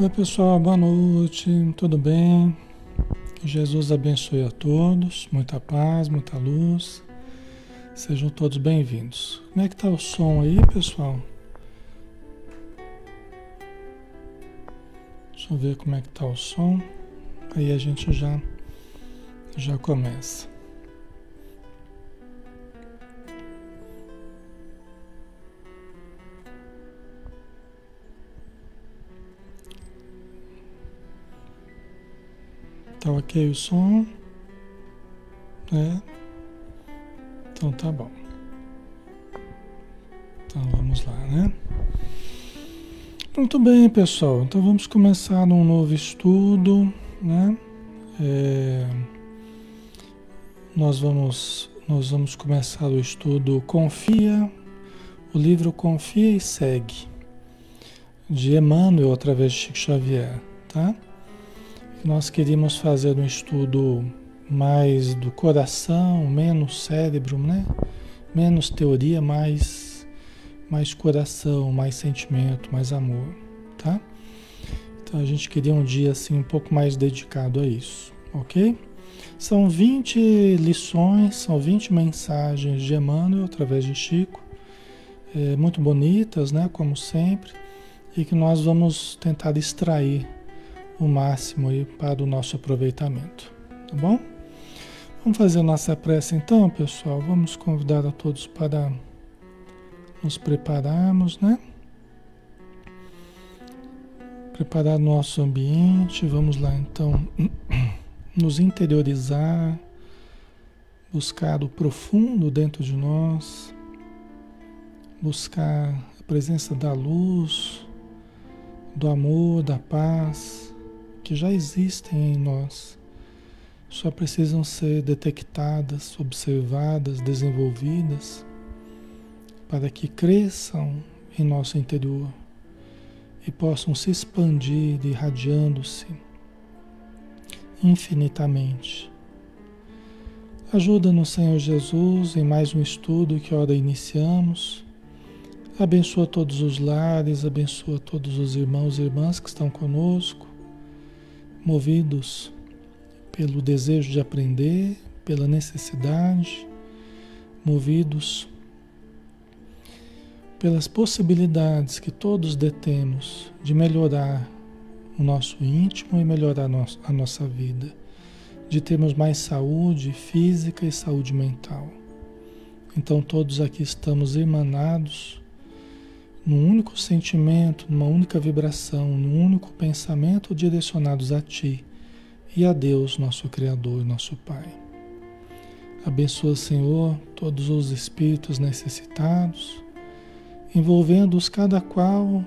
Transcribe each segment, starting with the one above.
Oi pessoal, boa noite, tudo bem? Jesus abençoe a todos, muita paz, muita luz. Sejam todos bem-vindos. Como é que tá o som aí, pessoal? Deixa eu ver como é que tá o som. Aí a gente já já começa. Tá ok o som? É? Então tá bom. Então vamos lá, né? Muito bem, pessoal. Então vamos começar um novo estudo, né? É, nós vamos nós vamos começar o estudo Confia, o livro Confia e Segue, de Emmanuel através de Chico Xavier, tá? Nós queríamos fazer um estudo mais do coração, menos cérebro, né? Menos teoria, mais, mais coração, mais sentimento, mais amor, tá? Então a gente queria um dia assim um pouco mais dedicado a isso, ok? São 20 lições, são 20 mensagens de Emmanuel através de Chico, é, muito bonitas, né? Como sempre, e que nós vamos tentar extrair o máximo aí para o nosso aproveitamento, tá bom? Vamos fazer nossa prece então, pessoal. Vamos convidar a todos para nos prepararmos, né? Preparar nosso ambiente. Vamos lá então nos interiorizar, buscar o profundo dentro de nós, buscar a presença da luz, do amor, da paz que já existem em nós, só precisam ser detectadas, observadas, desenvolvidas, para que cresçam em nosso interior e possam se expandir, irradiando-se infinitamente. Ajuda-nos, Senhor Jesus, em mais um estudo que ora iniciamos. Abençoa todos os lares, abençoa todos os irmãos e irmãs que estão conosco movidos pelo desejo de aprender, pela necessidade, movidos pelas possibilidades que todos detemos de melhorar o nosso íntimo e melhorar a nossa vida, de termos mais saúde física e saúde mental. Então, todos aqui estamos emanados num único sentimento, numa única vibração, num único pensamento direcionados a Ti e a Deus, nosso Criador, nosso Pai. Abençoa, Senhor, todos os espíritos necessitados, envolvendo-os cada qual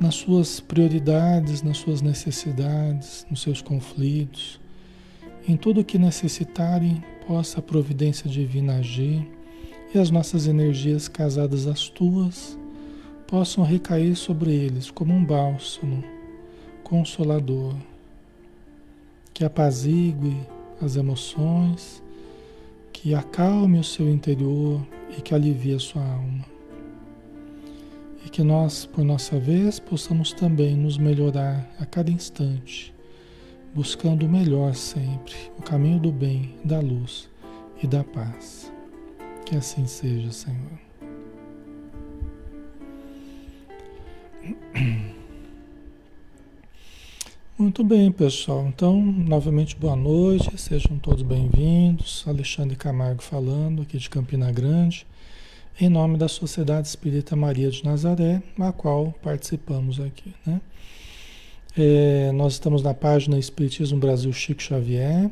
nas suas prioridades, nas suas necessidades, nos seus conflitos, em tudo que necessitarem, possa a providência divina agir e as nossas energias casadas às tuas possam recair sobre eles como um bálsamo consolador, que apazigue as emoções, que acalme o seu interior e que alivie a sua alma. E que nós, por nossa vez, possamos também nos melhorar a cada instante, buscando o melhor sempre, o caminho do bem, da luz e da paz. Que assim seja, Senhor. Muito bem, pessoal. Então, novamente, boa noite. Sejam todos bem-vindos. Alexandre Camargo falando, aqui de Campina Grande, em nome da Sociedade Espírita Maria de Nazaré, a qual participamos aqui. Né? É, nós estamos na página Espiritismo Brasil Chico Xavier,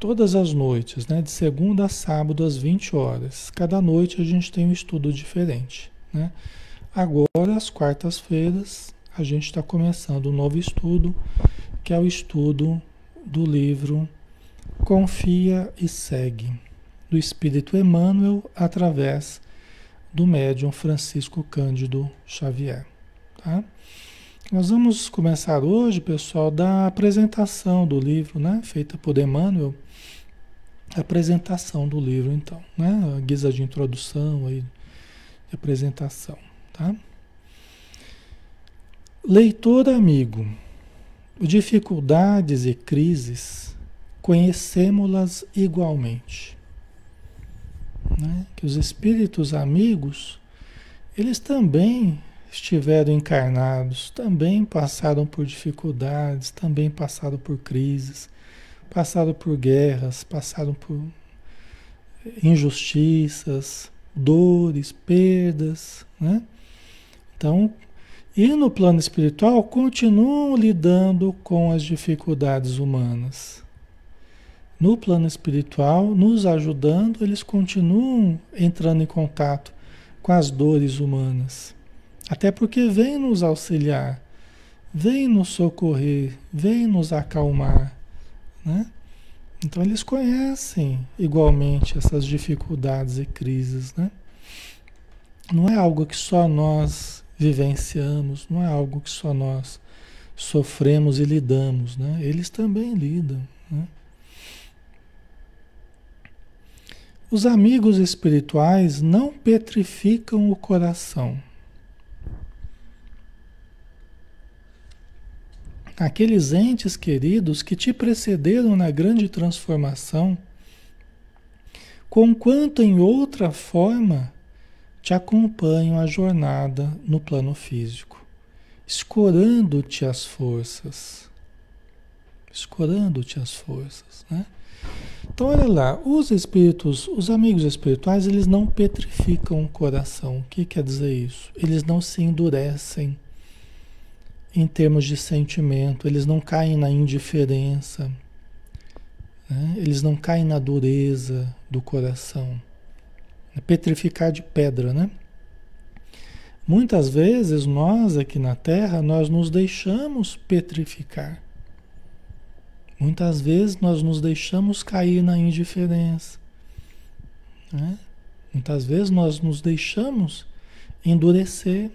todas as noites, né? de segunda a sábado, às 20 horas. Cada noite a gente tem um estudo diferente. Né? Agora, às quartas-feiras, a gente está começando um novo estudo, que é o estudo do livro Confia e Segue, do Espírito Emmanuel, através do médium Francisco Cândido Xavier. Tá? Nós vamos começar hoje, pessoal, da apresentação do livro, né? Feita por Emmanuel. A apresentação do livro, então, né? A guisa de introdução aí, de apresentação. Tá? Leitor amigo, dificuldades e crises, conhecemos-las igualmente. Né? Que os espíritos amigos, eles também estiveram encarnados, também passaram por dificuldades, também passaram por crises, passaram por guerras, passaram por injustiças, dores, perdas, né? Então, e no plano espiritual continuam lidando com as dificuldades humanas. No plano espiritual, nos ajudando, eles continuam entrando em contato com as dores humanas. Até porque vem nos auxiliar, vem nos socorrer, vem nos acalmar, né? Então eles conhecem igualmente essas dificuldades e crises, né? Não é algo que só nós vivenciamos, não é algo que só nós sofremos e lidamos, né? Eles também lidam, né? Os amigos espirituais não petrificam o coração. Aqueles entes queridos que te precederam na grande transformação, conquanto em outra forma te acompanham a jornada no plano físico, escorando-te as forças. Escorando-te as forças, né? Então, olha lá, os espíritos, os amigos espirituais, eles não petrificam o coração. O que quer dizer isso? Eles não se endurecem em termos de sentimento, eles não caem na indiferença, né? eles não caem na dureza do coração. É petrificar de pedra, né? Muitas vezes nós aqui na Terra, nós nos deixamos petrificar. Muitas vezes nós nos deixamos cair na indiferença. Né? Muitas vezes nós nos deixamos endurecer.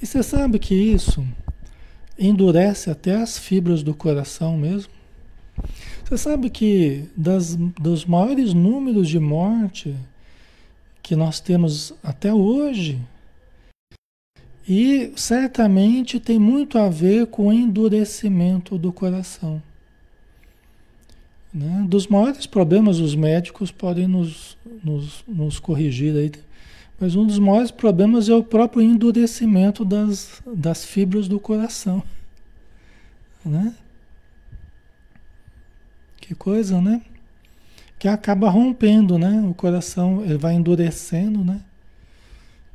E você sabe que isso endurece até as fibras do coração mesmo? Você sabe que das, dos maiores números de morte que nós temos até hoje. E certamente tem muito a ver com o endurecimento do coração. Né? Dos maiores problemas, os médicos podem nos, nos, nos corrigir aí, mas um dos maiores problemas é o próprio endurecimento das, das fibras do coração. Né? Que coisa, né? Que acaba rompendo, né? O coração ele vai endurecendo, né?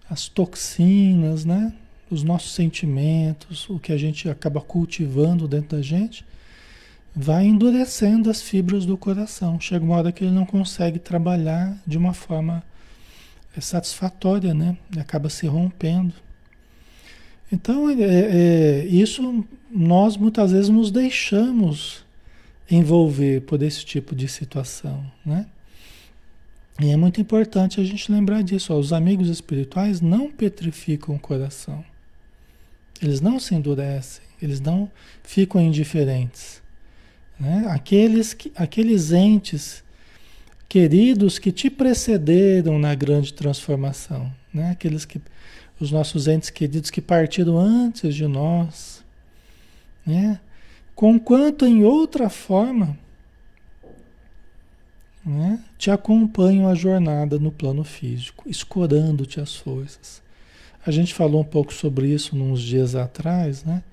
As toxinas, né? Os nossos sentimentos, o que a gente acaba cultivando dentro da gente, vai endurecendo as fibras do coração. Chega uma hora que ele não consegue trabalhar de uma forma é, satisfatória, né? Ele acaba se rompendo. Então, é, é, isso nós muitas vezes nos deixamos envolver por esse tipo de situação, né? E é muito importante a gente lembrar disso. Ó, os amigos espirituais não petrificam o coração. Eles não se endurecem, eles não ficam indiferentes. Né? Aqueles, que, aqueles entes queridos que te precederam na grande transformação, né? aqueles que, os nossos entes queridos que partiram antes de nós, né? Conquanto em outra forma né, te acompanham a jornada no plano físico, escorando-te as forças. A gente falou um pouco sobre isso uns dias atrás, né?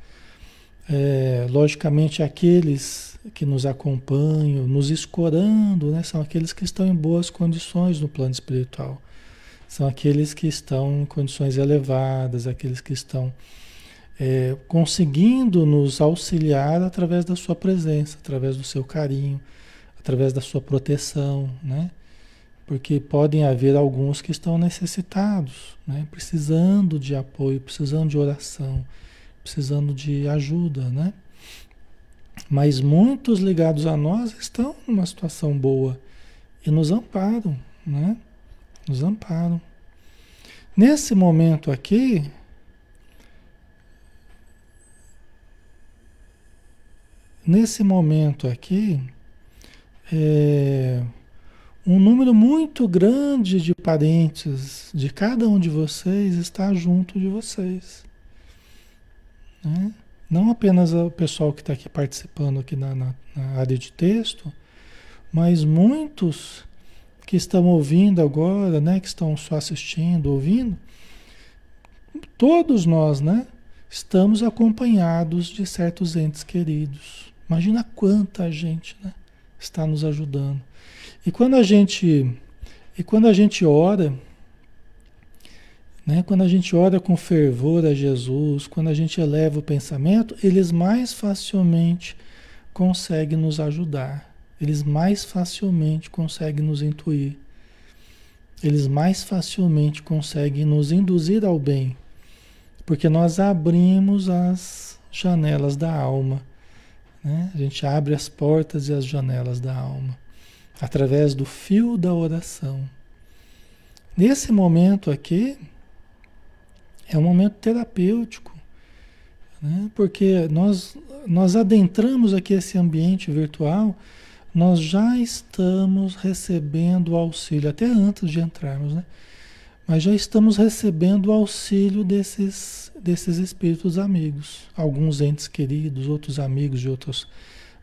É, logicamente, aqueles que nos acompanham, nos escorando, né, são aqueles que estão em boas condições no plano espiritual. São aqueles que estão em condições elevadas, aqueles que estão é, conseguindo nos auxiliar através da sua presença, através do seu carinho, através da sua proteção, né? Porque podem haver alguns que estão necessitados, né? Precisando de apoio, precisando de oração, precisando de ajuda, né? Mas muitos ligados a nós estão numa situação boa e nos amparam, né? Nos amparam. Nesse momento aqui, nesse momento aqui, é, um número muito grande de parentes de cada um de vocês está junto de vocês. Né? Não apenas o pessoal que está aqui participando aqui na, na, na área de texto, mas muitos que estão ouvindo agora, né, que estão só assistindo, ouvindo, todos nós, né, estamos acompanhados de certos entes queridos. Imagina quanta gente, né, está nos ajudando. E quando a gente e quando a gente ora, né, quando a gente ora com fervor a Jesus, quando a gente eleva o pensamento, eles mais facilmente conseguem nos ajudar. Eles mais facilmente conseguem nos intuir. Eles mais facilmente conseguem nos induzir ao bem. Porque nós abrimos as janelas da alma. Né? A gente abre as portas e as janelas da alma através do fio da oração. Nesse momento aqui, é um momento terapêutico, né? porque nós, nós adentramos aqui esse ambiente virtual, nós já estamos recebendo auxílio, até antes de entrarmos, né? Mas já estamos recebendo o auxílio desses, desses espíritos amigos, alguns entes queridos, outros amigos de, outros,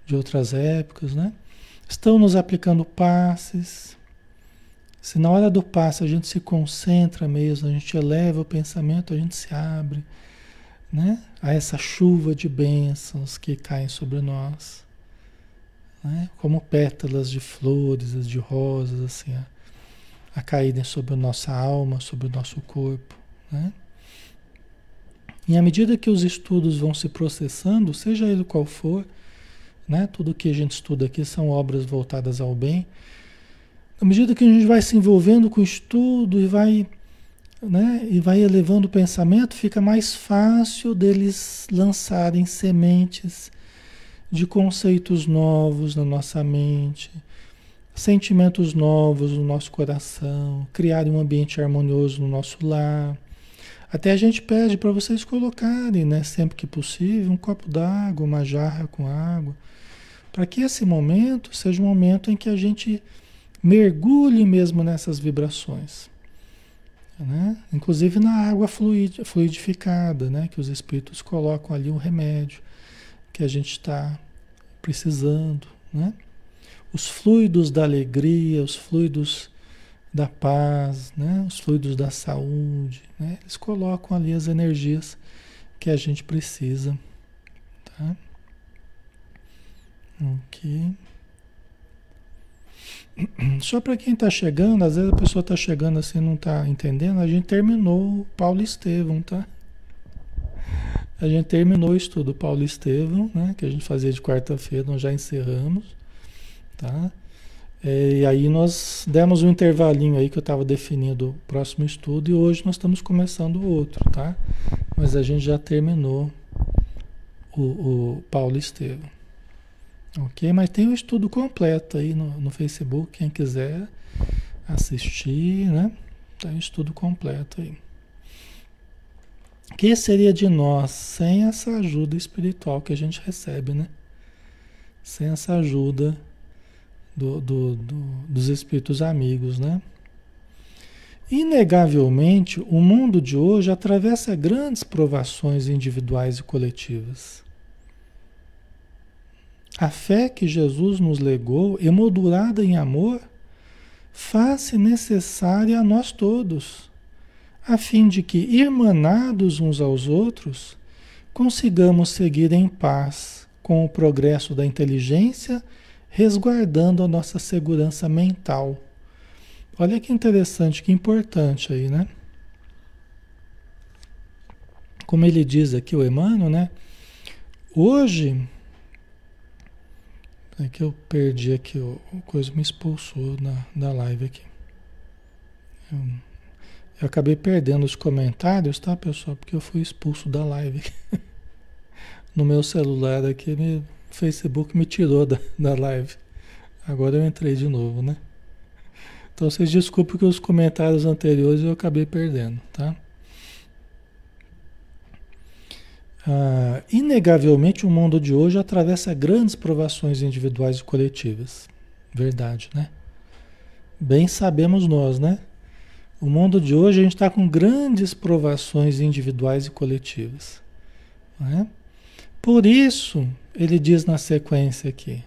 de outras épocas, né? Estão nos aplicando passes. Se na hora do passe a gente se concentra mesmo, a gente eleva o pensamento, a gente se abre, né? A essa chuva de bênçãos que caem sobre nós, né? Como pétalas de flores, de rosas, assim, a, a caírem sobre a nossa alma, sobre o nosso corpo, né? E à medida que os estudos vão se processando, seja ele qual for, né? Tudo que a gente estuda aqui são obras voltadas ao bem. À medida que a gente vai se envolvendo com o estudo e vai, né, e vai elevando o pensamento, fica mais fácil deles lançarem sementes de conceitos novos na nossa mente, sentimentos novos no nosso coração, criar um ambiente harmonioso no nosso lar. Até a gente pede para vocês colocarem, né, sempre que possível, um copo d'água, uma jarra com água, para que esse momento seja um momento em que a gente mergulhe mesmo nessas vibrações. Né? Inclusive na água fluid, fluidificada, né? que os espíritos colocam ali um remédio que a gente está precisando. Né? Os fluidos da alegria, os fluidos da paz, né? os fluidos da saúde, né? eles colocam ali as energias que a gente precisa. Tá? Ok. Só para quem está chegando, às vezes a pessoa está chegando assim não está entendendo, a gente terminou Paulo Estevão, tá? A gente terminou o estudo Paulo Estevão, né? Que a gente fazia de quarta-feira, nós já encerramos, tá? É, e aí nós demos um intervalinho aí que eu estava definindo o próximo estudo e hoje nós estamos começando o outro, tá? Mas a gente já terminou o, o Paulo Estevão. Ok? Mas tem o estudo completo aí no, no Facebook, quem quiser assistir, né? Tem o estudo completo aí. O que seria de nós sem essa ajuda espiritual que a gente recebe, né? Sem essa ajuda do, do, do, dos espíritos amigos, né? Inegavelmente, o mundo de hoje atravessa grandes provações individuais e coletivas. A fé que Jesus nos legou, emoldurada em amor, faz-se necessária a nós todos, a fim de que, irmanados uns aos outros, consigamos seguir em paz com o progresso da inteligência, resguardando a nossa segurança mental. Olha que interessante, que importante aí, né? Como ele diz aqui, o Emmanuel, né? Hoje, é que eu perdi aqui, o, o coisa me expulsou na, da live aqui. Eu, eu, acabei perdendo os comentários, tá, pessoal? Porque eu fui expulso da live. no meu celular aqui, o Facebook me tirou da, da live. Agora eu entrei de novo, né? Então vocês desculpem que os comentários anteriores eu acabei perdendo, tá? Ah, inegavelmente, o mundo de hoje atravessa grandes provações individuais e coletivas. Verdade, né? Bem sabemos nós, né? O mundo de hoje a gente está com grandes provações individuais e coletivas. Né? Por isso, ele diz na sequência aqui: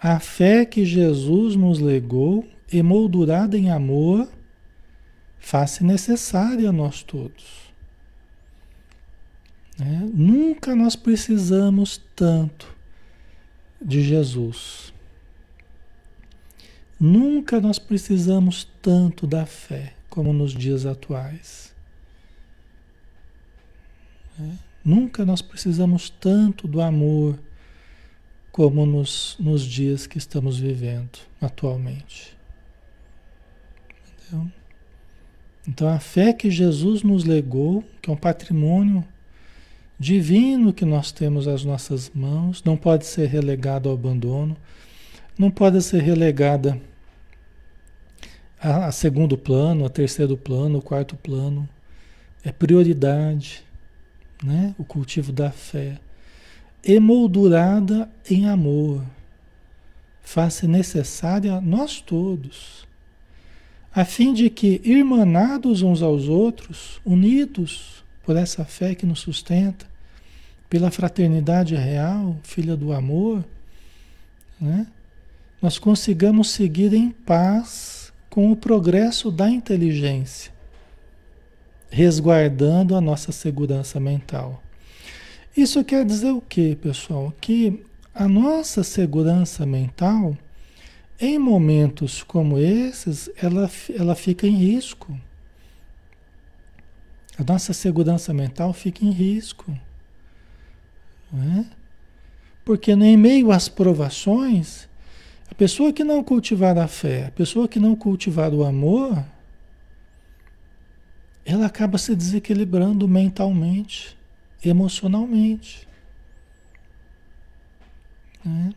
a fé que Jesus nos legou, emoldurada em amor, faz-se necessária a nós todos. Né? Nunca nós precisamos tanto de Jesus. Nunca nós precisamos tanto da fé como nos dias atuais. Né? Nunca nós precisamos tanto do amor como nos, nos dias que estamos vivendo atualmente. Entendeu? Então a fé que Jesus nos legou, que é um patrimônio divino que nós temos às nossas mãos, não pode ser relegado ao abandono, não pode ser relegada a, a segundo plano, a terceiro plano, quarto plano. É prioridade, né? O cultivo da fé, emoldurada em amor, faz-se necessária a nós todos, a fim de que, irmanados uns aos outros, unidos por essa fé que nos sustenta, pela fraternidade real, filha do amor, né? nós consigamos seguir em paz com o progresso da inteligência, resguardando a nossa segurança mental. Isso quer dizer o quê, pessoal? Que a nossa segurança mental, em momentos como esses, ela, ela fica em risco. A nossa segurança mental fica em risco. Né? Porque em meio às provações, a pessoa que não cultivar a fé, a pessoa que não cultivar o amor, ela acaba se desequilibrando mentalmente, emocionalmente. Né?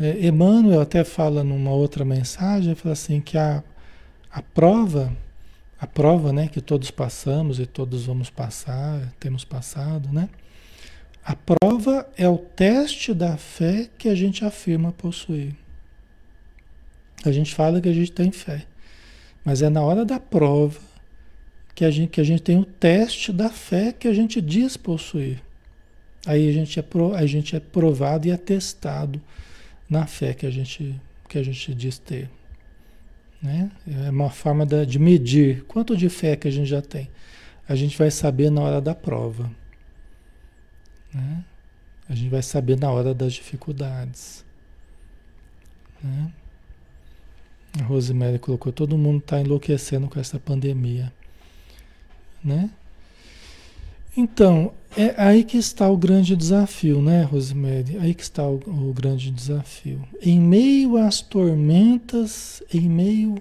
É, Emmanuel até fala numa outra mensagem, fala assim que a, a prova a prova né, que todos passamos e todos vamos passar, temos passado, né? A prova é o teste da fé que a gente afirma possuir. A gente fala que a gente tem fé, mas é na hora da prova que a gente, que a gente tem o teste da fé que a gente diz possuir. Aí a gente é, pro, a gente é provado e atestado na fé que a gente, que a gente diz ter. Né? É uma forma de medir quanto de fé que a gente já tem. A gente vai saber na hora da prova. Né? A gente vai saber na hora das dificuldades. Né? A Rosemary colocou, todo mundo está enlouquecendo com essa pandemia. Né? Então, é aí que está o grande desafio, né, Rosemary? Aí que está o, o, grande desafio. Em meio às tormentas, em meio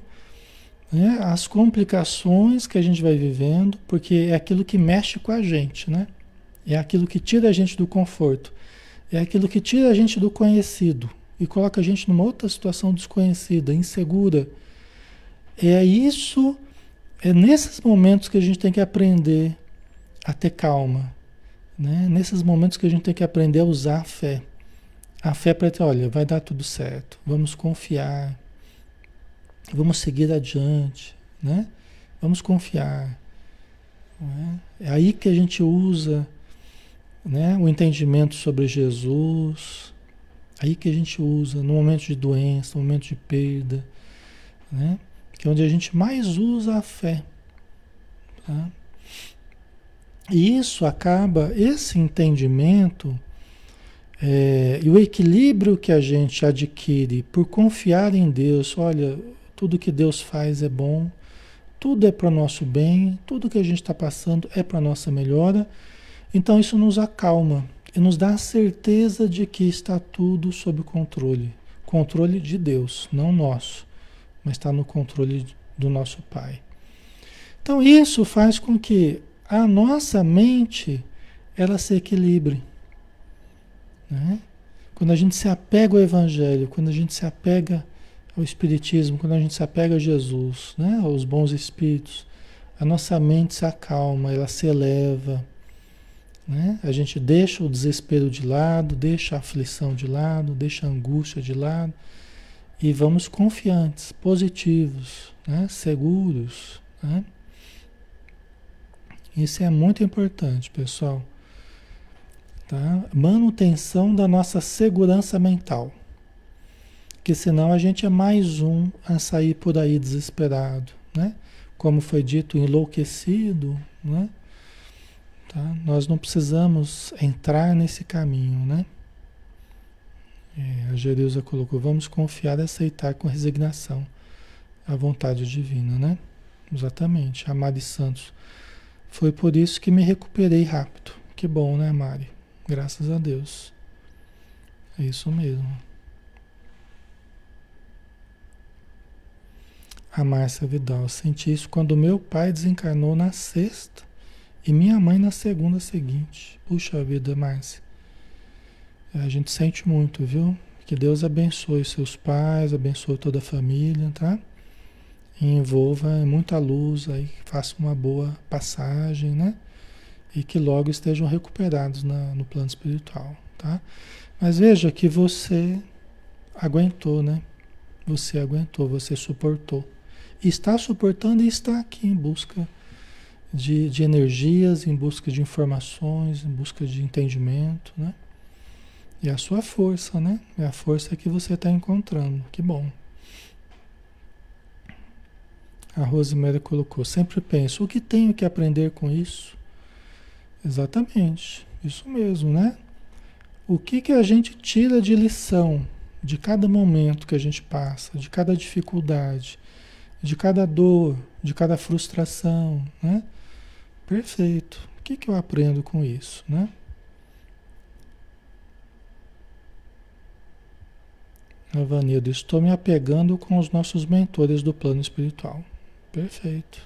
né, às complicações que a gente vai vivendo, porque é aquilo que mexe com a gente, né? É aquilo que tira a gente do conforto. É aquilo que tira a gente do conhecido e coloca a gente numa outra situação desconhecida, insegura. É isso, é nesses momentos que a gente tem que aprender a ter calma. Né? Nesses momentos que a gente tem que aprender a usar a fé. A fé para ter, olha, vai dar tudo certo. Vamos confiar. Vamos seguir adiante. Né? Vamos confiar. É? é aí que a gente usa né, o entendimento sobre Jesus. Aí que a gente usa no momento de doença, no momento de perda. Né? Que é onde a gente mais usa a fé. Tá? E isso acaba, esse entendimento é, e o equilíbrio que a gente adquire por confiar em Deus, olha, tudo que Deus faz é bom, tudo é para o nosso bem, tudo que a gente está passando é para a nossa melhora. Então isso nos acalma nos dá a certeza de que está tudo sob controle. Controle de Deus, não nosso, mas está no controle do nosso Pai. Então isso faz com que a nossa mente ela se equilibre. Né? Quando a gente se apega ao Evangelho, quando a gente se apega ao Espiritismo, quando a gente se apega a Jesus, né? aos bons espíritos, a nossa mente se acalma, ela se eleva. Né? A gente deixa o desespero de lado, deixa a aflição de lado, deixa a angústia de lado e vamos confiantes, positivos, né? seguros. Né? Isso é muito importante, pessoal. Tá? Manutenção da nossa segurança mental. Porque senão a gente é mais um a sair por aí desesperado, né? Como foi dito, enlouquecido, né? Tá? Nós não precisamos entrar nesse caminho, né? É, a Jerusa colocou, vamos confiar e aceitar com resignação a vontade divina, né? Exatamente, a Mari Santos. Foi por isso que me recuperei rápido. Que bom, né, Mari? Graças a Deus. É isso mesmo. A Márcia Vidal. Senti isso quando meu pai desencarnou na sexta e minha mãe na segunda seguinte. Puxa vida, Márcia. A gente sente muito, viu? Que Deus abençoe seus pais, abençoe toda a família, tá? E envolva muita luz aí, faça uma boa passagem, né? E que logo estejam recuperados na, no plano espiritual, tá? Mas veja que você aguentou, né? Você aguentou, você suportou. Está suportando e está aqui em busca de, de energias, em busca de informações, em busca de entendimento, né? E a sua força, né? É a força que você está encontrando. Que bom. A Rosemary colocou, sempre penso, o que tenho que aprender com isso? Exatamente, isso mesmo, né? O que, que a gente tira de lição de cada momento que a gente passa, de cada dificuldade, de cada dor, de cada frustração, né? Perfeito. O que, que eu aprendo com isso, né? Avanildo, estou me apegando com os nossos mentores do plano espiritual. Perfeito.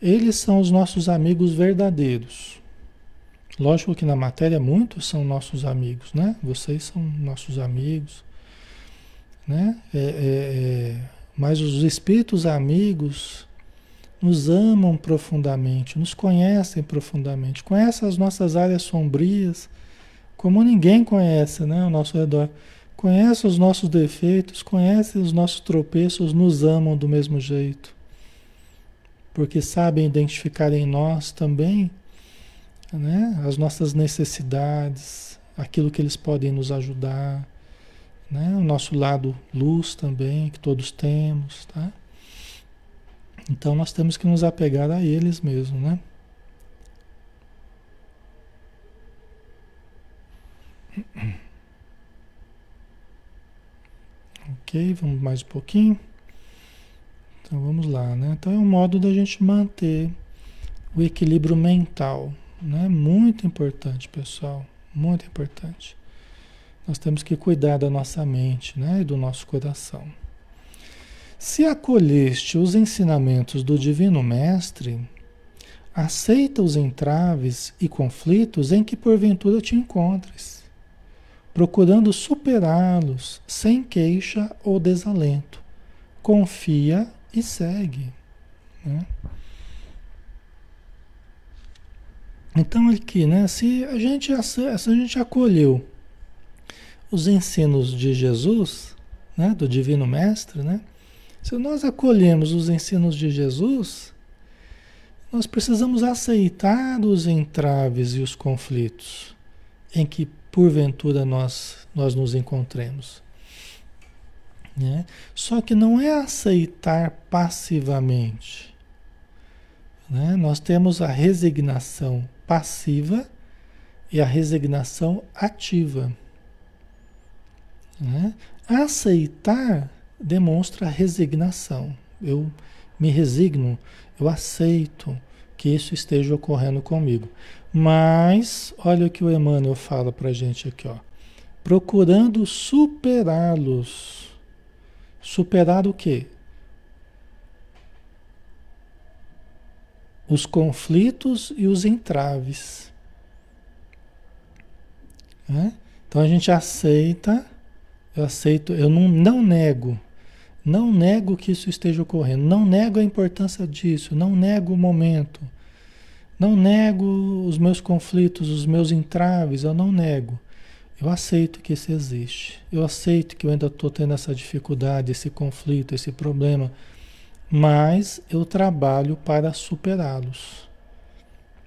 Eles são os nossos amigos verdadeiros. Lógico que na matéria muitos são nossos amigos, né? Vocês são nossos amigos, né? É, é, é, mas os espíritos amigos nos amam profundamente, nos conhecem profundamente, conhecem as nossas áreas sombrias, como ninguém conhece, né? Ao nosso redor. Conhece os nossos defeitos, conhece os nossos tropeços, nos amam do mesmo jeito. Porque sabem identificar em nós também né, as nossas necessidades, aquilo que eles podem nos ajudar, né, o nosso lado luz também, que todos temos. Tá? Então nós temos que nos apegar a eles mesmo, né? Ok, vamos mais um pouquinho. Então vamos lá, né? Então é um modo da gente manter o equilíbrio mental, né? Muito importante, pessoal, muito importante. Nós temos que cuidar da nossa mente, né? E do nosso coração. Se acolheste os ensinamentos do Divino Mestre, aceita os entraves e conflitos em que porventura te encontres procurando superá-los sem queixa ou desalento. Confia e segue. Né? Então aqui, né? Se a gente se a gente acolheu os ensinos de Jesus, né? Do Divino Mestre, né? Se nós acolhemos os ensinos de Jesus, nós precisamos aceitar os entraves e os conflitos em que porventura nós, nós nos encontremos. Né? Só que não é aceitar passivamente. Né? Nós temos a resignação passiva e a resignação ativa. Né? Aceitar demonstra resignação. Eu me resigno, eu aceito que isso esteja ocorrendo comigo. Mas, olha o que o Emmanuel fala para gente aqui, ó. Procurando superá-los. Superar o quê? Os conflitos e os entraves. Então a gente aceita, eu aceito, eu não, não nego, não nego que isso esteja ocorrendo, não nego a importância disso, não nego o momento não nego os meus conflitos, os meus entraves, eu não nego. Eu aceito que isso existe. Eu aceito que eu ainda estou tendo essa dificuldade, esse conflito, esse problema. Mas eu trabalho para superá-los.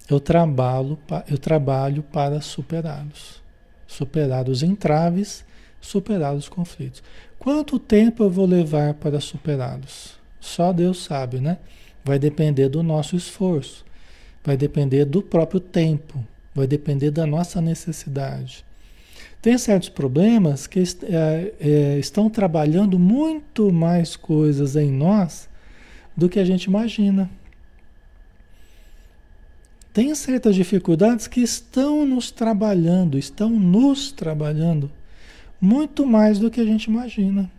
eu trabalho, eu trabalho para superá-los. Superar os entraves, superar os conflitos. Quanto tempo eu vou levar para superá-los? Só Deus sabe, né? Vai depender do nosso esforço, vai depender do próprio tempo, vai depender da nossa necessidade. Tem certos problemas que é, é, estão trabalhando muito mais coisas em nós do que a gente imagina. Tem certas dificuldades que estão nos trabalhando, estão nos trabalhando muito mais do que a gente imagina.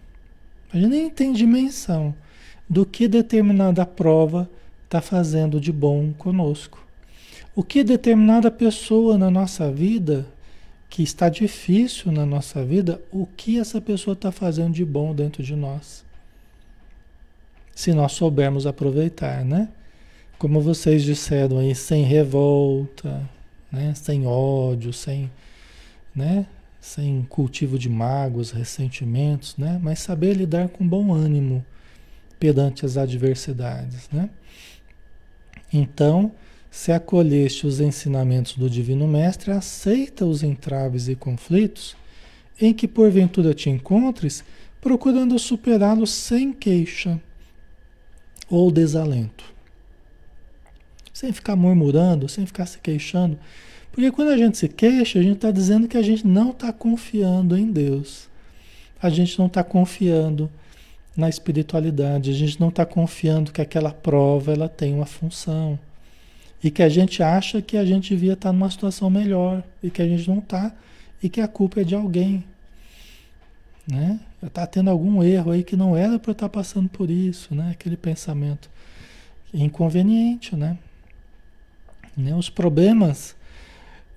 A gente nem tem dimensão do que determinada prova está fazendo de bom conosco. O que determinada pessoa na nossa vida, que está difícil na nossa vida, o que essa pessoa está fazendo de bom dentro de nós. Se nós soubermos aproveitar, né? como vocês disseram aí, sem revolta, né? sem ódio, sem, né? Sem cultivo de mágoas, ressentimentos, né? mas saber lidar com bom ânimo perante as adversidades. Né? Então, se acolheste os ensinamentos do Divino Mestre, aceita os entraves e conflitos em que porventura te encontres, procurando superá-los sem queixa ou desalento sem ficar murmurando, sem ficar se queixando. Porque quando a gente se queixa, a gente está dizendo que a gente não está confiando em Deus. A gente não está confiando na espiritualidade, a gente não está confiando que aquela prova ela tem uma função. E que a gente acha que a gente devia estar tá numa situação melhor e que a gente não está e que a culpa é de alguém. Né? Está tendo algum erro aí que não era para estar tá passando por isso, né? Aquele pensamento inconveniente, né? Né? Os problemas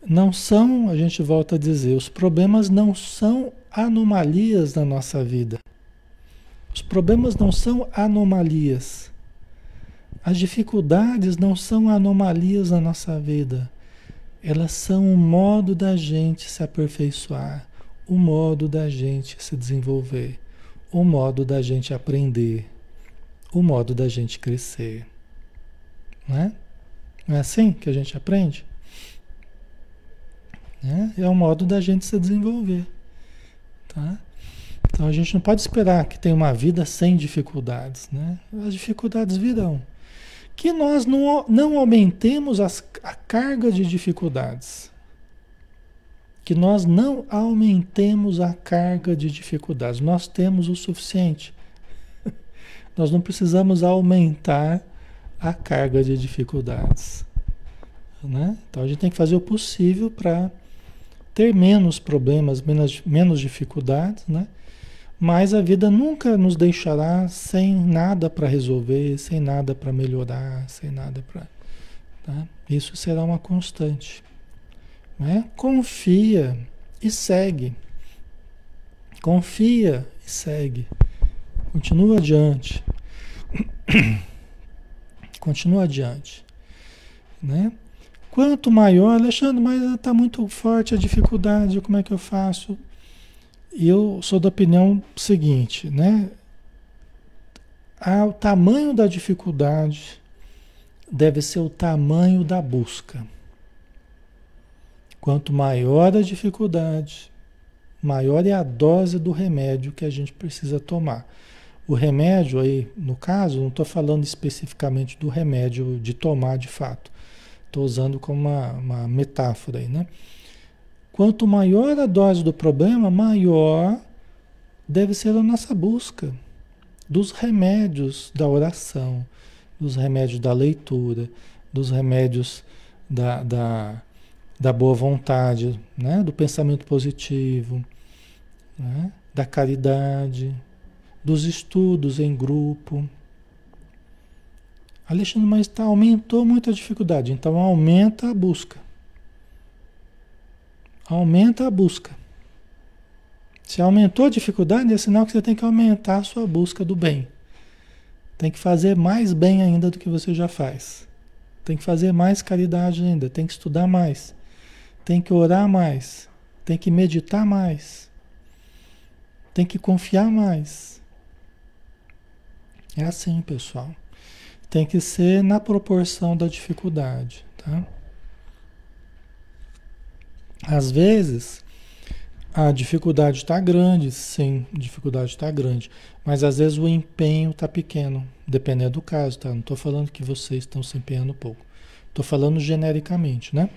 não são, a gente volta a dizer, os problemas não são anomalias na nossa vida. Os problemas não são anomalias. As dificuldades não são anomalias na nossa vida. Elas são o modo da gente se aperfeiçoar, o modo da gente se desenvolver, o modo da gente aprender, o modo da gente crescer. Né? Não é assim que a gente aprende? É, é o modo da gente se desenvolver. Tá? Então a gente não pode esperar que tenha uma vida sem dificuldades. Né? As dificuldades virão. Que nós não, não aumentemos as, a carga de dificuldades. Que nós não aumentemos a carga de dificuldades. Nós temos o suficiente. Nós não precisamos aumentar a carga de dificuldades. Né? Então a gente tem que fazer o possível para ter menos problemas, menos, menos dificuldades, né? mas a vida nunca nos deixará sem nada para resolver, sem nada para melhorar, sem nada para. Tá? Isso será uma constante. Né? Confia e segue. Confia e segue. Continua adiante. Continua adiante. Né? Quanto maior, Alexandre, mas está muito forte a dificuldade, como é que eu faço? Eu sou da opinião seguinte, né? o tamanho da dificuldade deve ser o tamanho da busca. Quanto maior a dificuldade, maior é a dose do remédio que a gente precisa tomar. O remédio aí, no caso, não estou falando especificamente do remédio de tomar de fato. Estou usando como uma, uma metáfora aí, né? Quanto maior a dose do problema, maior deve ser a nossa busca dos remédios da oração, dos remédios da leitura, dos remédios da, da, da boa vontade, né? do pensamento positivo, né? da caridade, dos estudos em grupo. Alexandre, mas tá, aumentou muito a dificuldade, então aumenta a busca. Aumenta a busca. Se aumentou a dificuldade, é sinal que você tem que aumentar a sua busca do bem. Tem que fazer mais bem ainda do que você já faz. Tem que fazer mais caridade ainda, tem que estudar mais. Tem que orar mais, tem que meditar mais. Tem que confiar mais é assim, pessoal. Tem que ser na proporção da dificuldade, tá? Às vezes, a dificuldade está grande, sim, a dificuldade está grande, mas às vezes o empenho está pequeno, dependendo do caso, tá? Não estou falando que vocês estão se empenhando pouco, estou falando genericamente, né?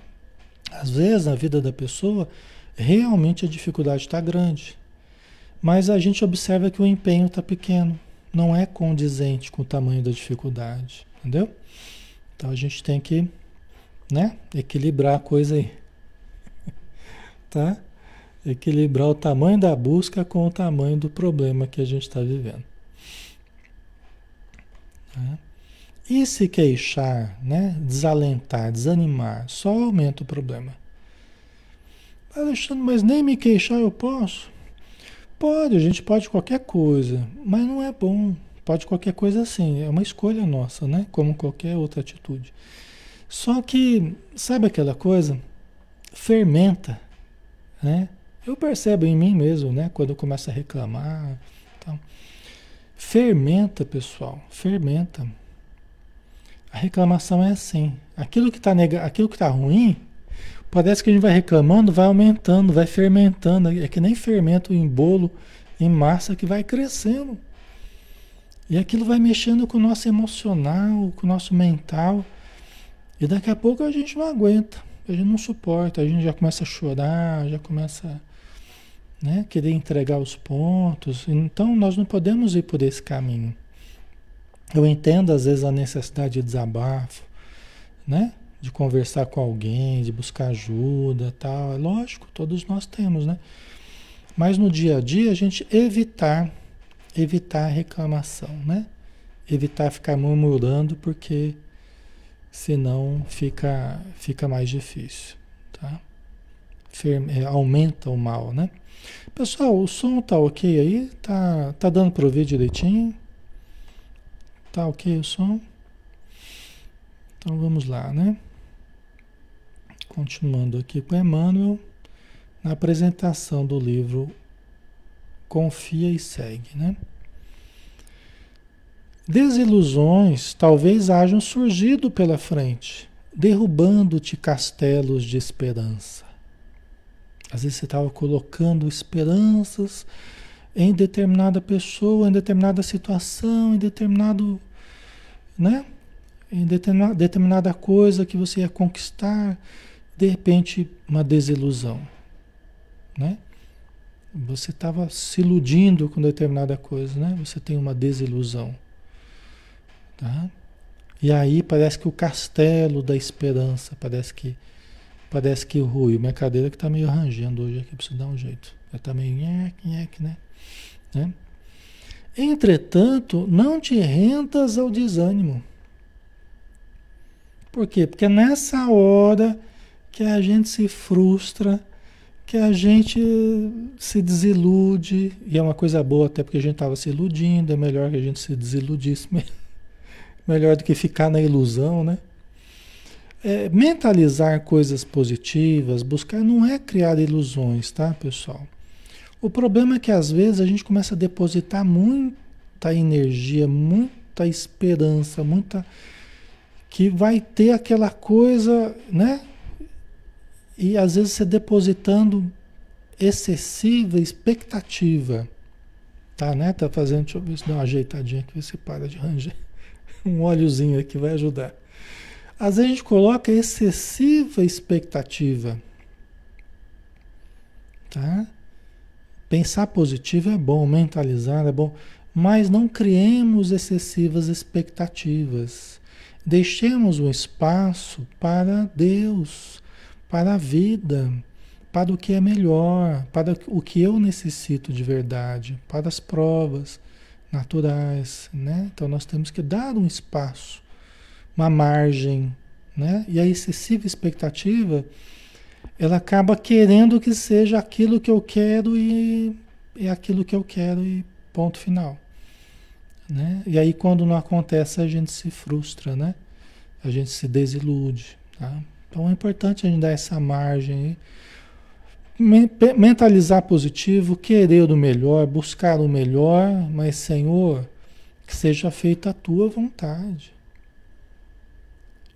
Às vezes, na vida da pessoa, realmente a dificuldade está grande, mas a gente observa que o empenho está pequeno, não é condizente com o tamanho da dificuldade, entendeu? Então a gente tem que, né, equilibrar a coisa aí, tá? Equilibrar o tamanho da busca com o tamanho do problema que a gente está vivendo. Tá? E se queixar, né, desalentar, desanimar, só aumenta o problema. Alexandre, mas nem me queixar eu posso. Pode, a gente pode qualquer coisa, mas não é bom. Pode qualquer coisa assim, é uma escolha nossa, né? Como qualquer outra atitude. Só que, sabe aquela coisa? Fermenta, né? Eu percebo em mim mesmo, né? Quando eu começo a reclamar. Então, fermenta, pessoal, fermenta. A reclamação é assim. Aquilo que está nega... aquilo que tá ruim, Parece que a gente vai reclamando, vai aumentando, vai fermentando. É que nem fermento em bolo, em massa, que vai crescendo. E aquilo vai mexendo com o nosso emocional, com o nosso mental. E daqui a pouco a gente não aguenta, a gente não suporta, a gente já começa a chorar, já começa né, querer entregar os pontos. Então nós não podemos ir por esse caminho. Eu entendo às vezes a necessidade de desabafo, né? De conversar com alguém, de buscar ajuda, tal. É lógico, todos nós temos, né? Mas no dia a dia a gente evitar, evitar reclamação, né? Evitar ficar murmurando porque senão fica fica mais difícil, tá? É, aumenta o mal, né? Pessoal, o som tá ok aí? Tá, tá dando para ouvir direitinho? Tá ok o som? Então vamos lá, né? Continuando aqui com Emmanuel, na apresentação do livro Confia e Segue, né? Desilusões talvez hajam surgido pela frente, derrubando-te castelos de esperança. Às vezes você estava colocando esperanças em determinada pessoa, em determinada situação, em determinado, né? Em determinada coisa que você ia conquistar, de repente uma desilusão, né? Você estava se iludindo com determinada coisa, né? Você tem uma desilusão, tá? E aí parece que o castelo da esperança, parece que parece que ruiu. Minha cadeira que está meio rangendo hoje aqui, preciso dar um jeito. Ela está meio nhec, né? né? Entretanto, não te rentas ao desânimo. Por quê? Porque nessa hora que a gente se frustra, que a gente se desilude, e é uma coisa boa até porque a gente estava se iludindo, é melhor que a gente se desiludisse, melhor do que ficar na ilusão, né? É, mentalizar coisas positivas, buscar, não é criar ilusões, tá, pessoal? O problema é que às vezes a gente começa a depositar muita energia, muita esperança, muita. que vai ter aquela coisa, né? E às vezes você depositando excessiva expectativa. Tá, né? Tá fazendo, deixa eu ver se dá uma ajeitadinha aqui, você para de ranger. Um óleozinho aqui vai ajudar. Às vezes a gente coloca excessiva expectativa. Tá? Pensar positivo é bom, mentalizar é bom, mas não criemos excessivas expectativas. Deixemos um espaço para Deus para a vida, para o que é melhor, para o que eu necessito de verdade, para as provas naturais, né? Então nós temos que dar um espaço, uma margem, né? E a excessiva expectativa, ela acaba querendo que seja aquilo que eu quero e é aquilo que eu quero e ponto final, né? E aí quando não acontece a gente se frustra, né? A gente se desilude, tá? Então é importante a gente dar essa margem. Mentalizar positivo, querer o melhor, buscar o melhor, mas Senhor, que seja feita a tua vontade.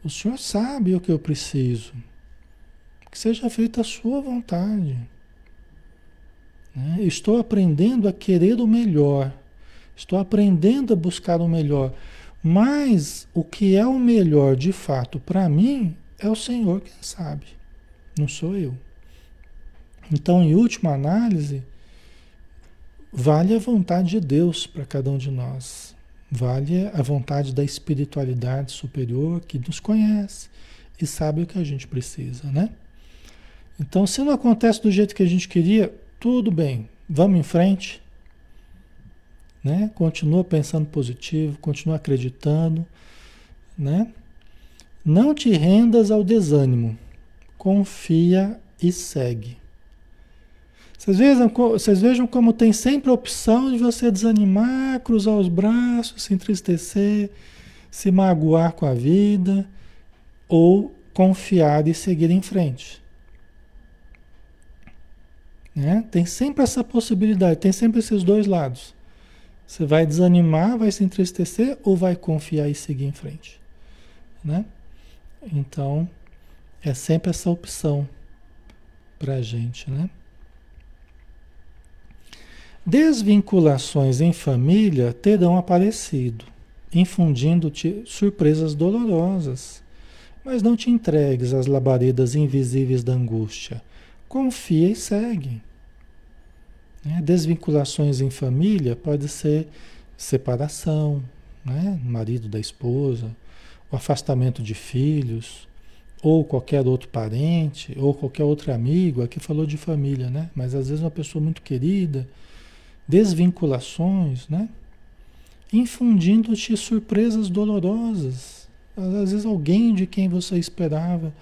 O Senhor sabe o que eu preciso. que seja feita a sua vontade. Né? Estou aprendendo a querer o melhor, estou aprendendo a buscar o melhor, mas o que é o melhor de fato para mim é o Senhor quem sabe, não sou eu. Então, em última análise, vale a vontade de Deus para cada um de nós. Vale a vontade da espiritualidade superior que nos conhece e sabe o que a gente precisa, né? Então, se não acontece do jeito que a gente queria, tudo bem, vamos em frente, né? Continua pensando positivo, continua acreditando, né? Não te rendas ao desânimo, confia e segue. Vocês vejam, vocês vejam como tem sempre a opção de você desanimar, cruzar os braços, se entristecer, se magoar com a vida, ou confiar e seguir em frente. Né? Tem sempre essa possibilidade, tem sempre esses dois lados. Você vai desanimar, vai se entristecer ou vai confiar e seguir em frente. Né? Então, é sempre essa opção para a gente, né? Desvinculações em família terão aparecido, infundindo-te surpresas dolorosas. Mas não te entregues às labaredas invisíveis da angústia. Confia e segue. Né? Desvinculações em família pode ser separação, né? marido da esposa, afastamento de filhos, ou qualquer outro parente, ou qualquer outro amigo. Aqui falou de família, né? Mas às vezes uma pessoa muito querida desvinculações, né? Infundindo-te surpresas dolorosas. Às vezes alguém de quem você esperava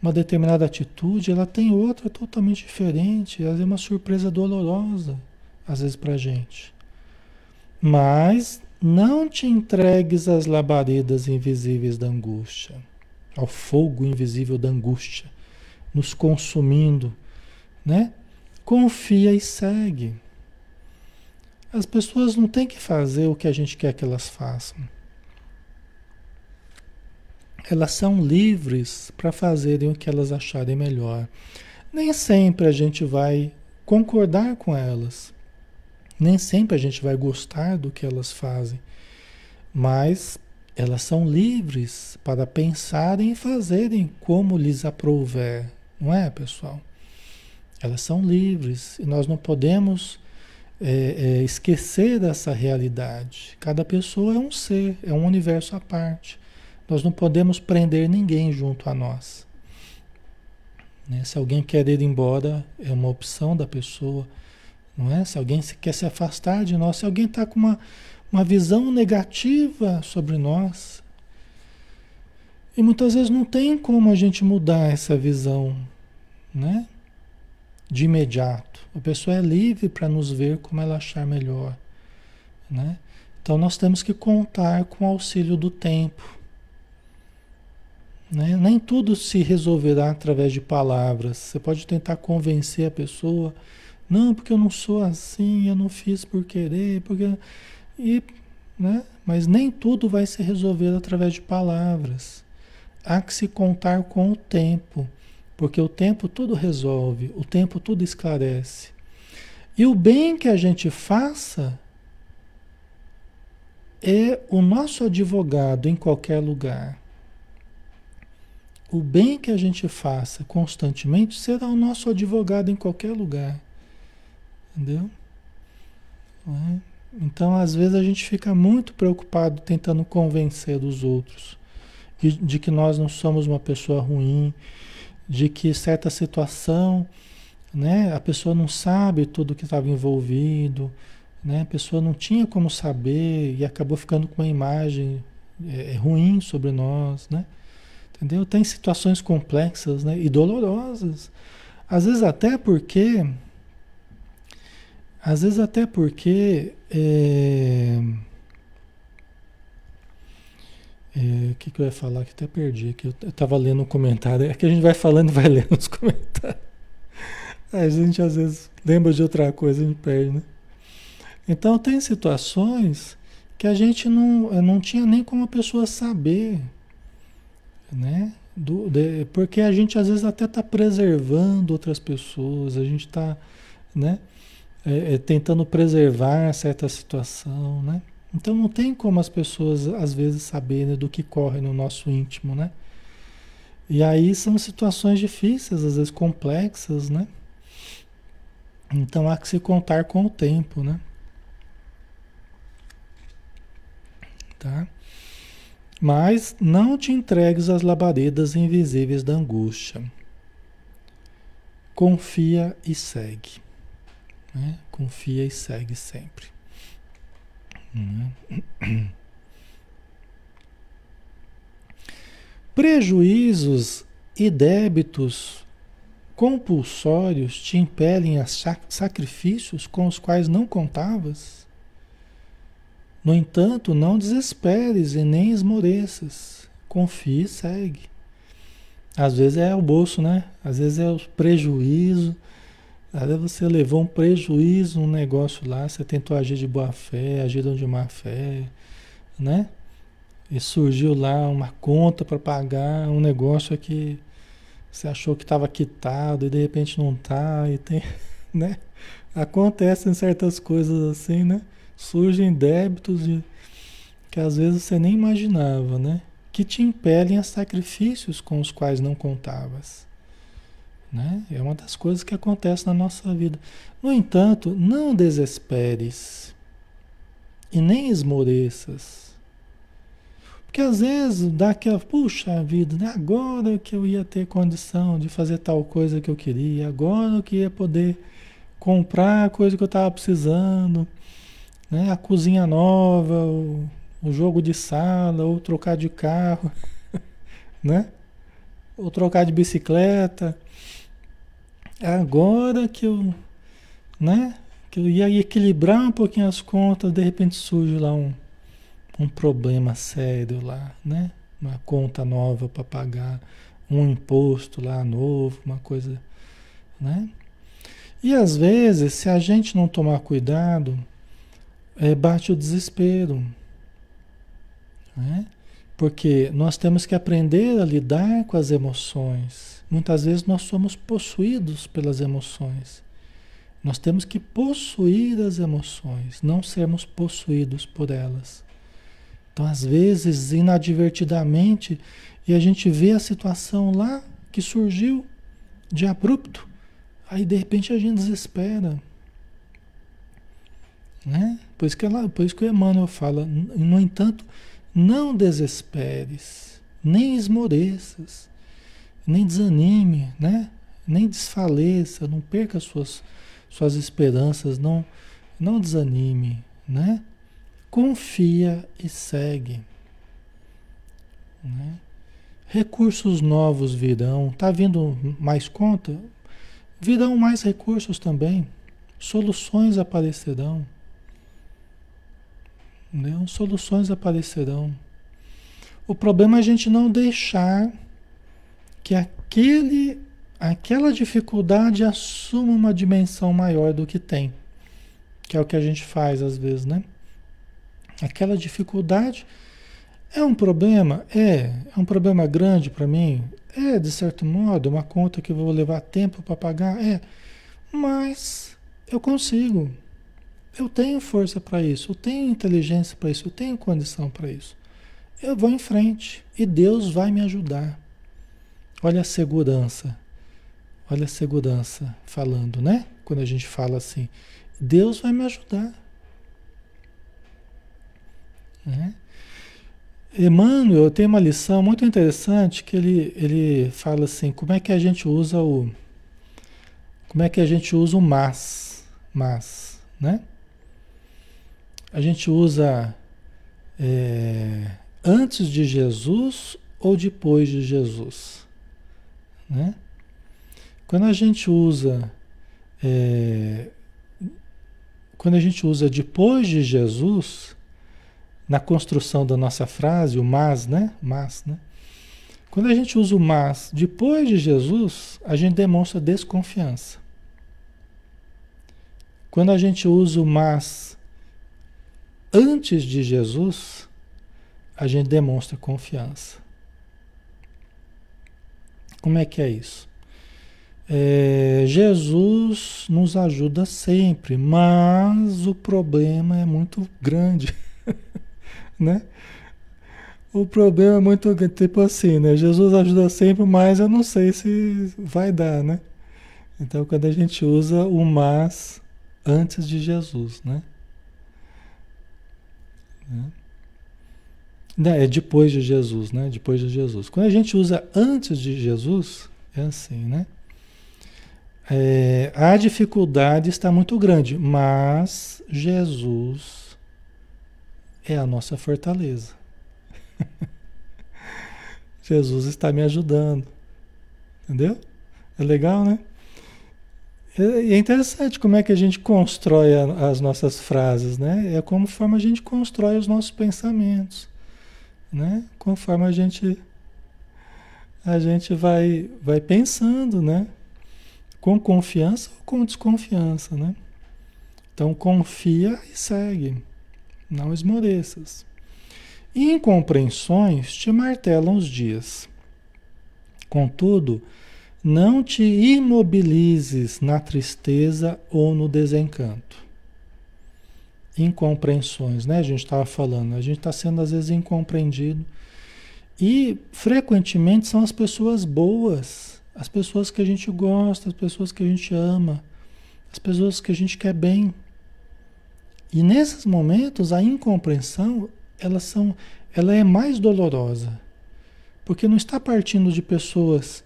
uma determinada atitude, ela tem outra totalmente diferente. Às vezes uma surpresa dolorosa, às vezes para gente. Mas não te entregues às labaredas invisíveis da angústia, ao fogo invisível da angústia, nos consumindo, né? Confia e segue. As pessoas não têm que fazer o que a gente quer que elas façam. Elas são livres para fazerem o que elas acharem melhor. Nem sempre a gente vai concordar com elas. Nem sempre a gente vai gostar do que elas fazem. Mas elas são livres para pensarem e fazerem como lhes aprouver. Não é, pessoal? Elas são livres e nós não podemos é, é, esquecer dessa realidade. Cada pessoa é um ser, é um universo à parte. Nós não podemos prender ninguém junto a nós. Né? Se alguém quer ir embora, é uma opção da pessoa. Não é? Se alguém quer se afastar de nós, se alguém está com uma, uma visão negativa sobre nós. E muitas vezes não tem como a gente mudar essa visão, né? De imediato. A pessoa é livre para nos ver como ela achar melhor. Né? Então nós temos que contar com o auxílio do tempo. Né? Nem tudo se resolverá através de palavras. Você pode tentar convencer a pessoa, não, porque eu não sou assim, eu não fiz por querer, porque. E, né? Mas nem tudo vai se resolver através de palavras. Há que se contar com o tempo. Porque o tempo tudo resolve, o tempo tudo esclarece. E o bem que a gente faça é o nosso advogado em qualquer lugar. O bem que a gente faça constantemente será o nosso advogado em qualquer lugar. Entendeu? É? Então, às vezes, a gente fica muito preocupado tentando convencer os outros de, de que nós não somos uma pessoa ruim, de que certa situação, né, a pessoa não sabe tudo que estava envolvido, né, a pessoa não tinha como saber e acabou ficando com uma imagem é, é, ruim sobre nós, né? Entendeu? Tem situações complexas, né, e dolorosas. Às vezes até porque às vezes até porque é, é, o que, que eu ia falar que até perdi, que eu estava lendo um comentário. É que a gente vai falando vai lendo os comentários. A gente às vezes lembra de outra coisa e a gente perde, né? Então tem situações que a gente não, não tinha nem como a pessoa saber, né? Do, de, porque a gente às vezes até está preservando outras pessoas, a gente está né, é, é, tentando preservar certa situação, né? Então não tem como as pessoas às vezes saberem do que corre no nosso íntimo, né? E aí são situações difíceis, às vezes complexas, né? Então há que se contar com o tempo, né? Tá? Mas não te entregues às labaredas invisíveis da angústia. Confia e segue. Né? Confia e segue sempre. Né? Prejuízos e débitos compulsórios te impelem a sacrifícios com os quais não contavas? No entanto, não desesperes e nem esmoreças. Confie e segue. Às vezes é o bolso, né? Às vezes é o prejuízo. Vezes você levou um prejuízo, um negócio lá, você tentou agir de boa fé, agir de má fé, né? E surgiu lá uma conta para pagar, um negócio que você achou que estava quitado e de repente não está, e tem, né? Acontecem certas coisas assim, né? Surgem débitos de, que às vezes você nem imaginava, né? Que te impelem a sacrifícios com os quais não contavas. Né? É uma das coisas que acontece na nossa vida. No entanto, não desesperes e nem esmoreças porque às vezes dá aquela, puxa vida, né? agora que eu ia ter condição de fazer tal coisa que eu queria, agora que ia poder comprar a coisa que eu estava precisando, né? a cozinha nova, o, o jogo de sala, ou trocar de carro, né? ou trocar de bicicleta. Agora que eu, né? que eu ia equilibrar um pouquinho as contas, de repente surge lá um um problema sério lá, né? Uma conta nova para pagar, um imposto lá novo, uma coisa, né? E às vezes, se a gente não tomar cuidado, é, bate o desespero, né? Porque nós temos que aprender a lidar com as emoções. Muitas vezes nós somos possuídos pelas emoções. Nós temos que possuir as emoções, não sermos possuídos por elas. Então, às vezes, inadvertidamente, e a gente vê a situação lá que surgiu de abrupto, aí de repente a gente desespera. Né? Por, isso que ela, por isso que o Emmanuel fala, no entanto, não desesperes, nem esmoreças, nem desanime, né? nem desfaleça, não perca suas, suas esperanças, não, não desanime, né? confia e segue. Né? Recursos novos virão. Está vindo mais conta? Virão mais recursos também. Soluções aparecerão. Né? Soluções aparecerão. O problema é a gente não deixar que aquele, aquela dificuldade assuma uma dimensão maior do que tem. Que é o que a gente faz às vezes, né? Aquela dificuldade é um problema? É. É um problema grande para mim? É, de certo modo, uma conta que eu vou levar tempo para pagar? É. Mas eu consigo. Eu tenho força para isso, eu tenho inteligência para isso, eu tenho condição para isso. Eu vou em frente e Deus vai me ajudar. Olha a segurança. Olha a segurança falando, né? Quando a gente fala assim, Deus vai me ajudar. Né? Emmanuel tem uma lição muito interessante que ele, ele fala assim, como é que a gente usa o como é que a gente usa o mas, mas, né? A gente usa é, antes de Jesus ou depois de Jesus, né? Quando a gente usa é, quando a gente usa depois de Jesus, na construção da nossa frase, o mas, né? Mas, né? Quando a gente usa o mas depois de Jesus, a gente demonstra desconfiança. Quando a gente usa o mas antes de Jesus, a gente demonstra confiança. Como é que é isso? É, Jesus nos ajuda sempre, mas o problema é muito grande, né? O problema é muito tipo assim, né? Jesus ajuda sempre, mas eu não sei se vai dar, né? Então, quando a gente usa o mas antes de Jesus, né? É depois de Jesus, né? Depois de Jesus. Quando a gente usa antes de Jesus, é assim, né? É, a dificuldade está muito grande, mas Jesus é a nossa fortaleza. Jesus está me ajudando. Entendeu? É legal, né? É, interessante como é que a gente constrói as nossas frases, né? É como forma a gente constrói os nossos pensamentos, né? Conforme a gente a gente vai vai pensando, né? Com confiança ou com desconfiança, né? Então confia e segue. Não esmoreças. Incompreensões te martelam os dias. Contudo, não te imobilizes na tristeza ou no desencanto. Incompreensões, né? A gente estava falando, a gente está sendo às vezes incompreendido. E frequentemente são as pessoas boas, as pessoas que a gente gosta, as pessoas que a gente ama, as pessoas que a gente quer bem. E nesses momentos a incompreensão elas são, ela é mais dolorosa, porque não está partindo de pessoas,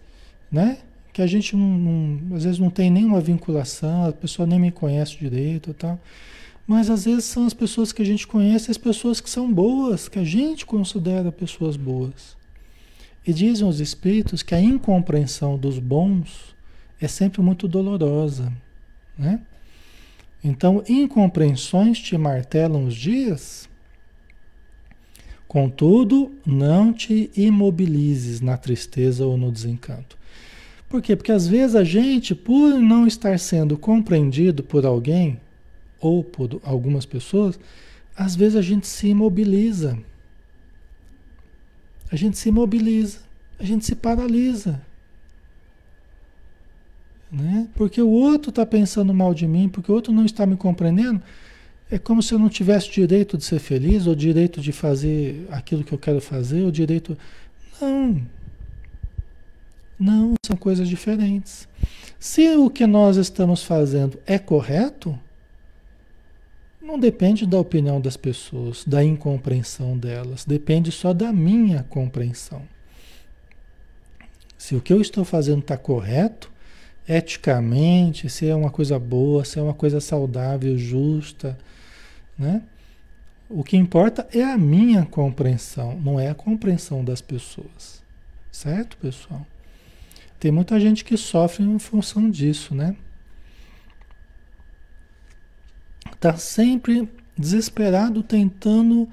né? Que a gente não, não, às vezes não tem nenhuma vinculação, a pessoa nem me conhece direito, tal. Mas às vezes são as pessoas que a gente conhece, as pessoas que são boas, que a gente considera pessoas boas. E dizem os espíritos que a incompreensão dos bons é sempre muito dolorosa, né? Então, incompreensões te martelam os dias Contudo, não te imobilizes na tristeza ou no desencanto. Por quê? Porque às vezes a gente, por não estar sendo compreendido por alguém ou por algumas pessoas, às vezes a gente se imobiliza. A gente se imobiliza, a gente se paralisa. Né? Porque o outro está pensando mal de mim, porque o outro não está me compreendendo. É como se eu não tivesse direito de ser feliz, ou direito de fazer aquilo que eu quero fazer, ou direito. Não. Não, são coisas diferentes. Se o que nós estamos fazendo é correto, não depende da opinião das pessoas, da incompreensão delas, depende só da minha compreensão. Se o que eu estou fazendo está correto, eticamente, se é uma coisa boa, se é uma coisa saudável, justa, né? O que importa é a minha compreensão, não é a compreensão das pessoas. Certo, pessoal? Tem muita gente que sofre em função disso, né? Tá sempre desesperado tentando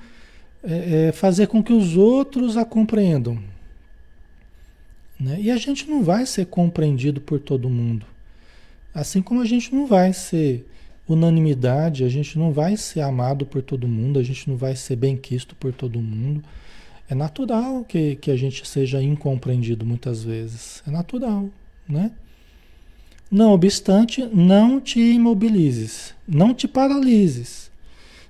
é, é, fazer com que os outros a compreendam. Né? E a gente não vai ser compreendido por todo mundo. Assim como a gente não vai ser unanimidade, a gente não vai ser amado por todo mundo, a gente não vai ser bem-quisto por todo mundo. É natural que, que a gente seja incompreendido muitas vezes. É natural, né? Não obstante, não te imobilizes, não te paralises.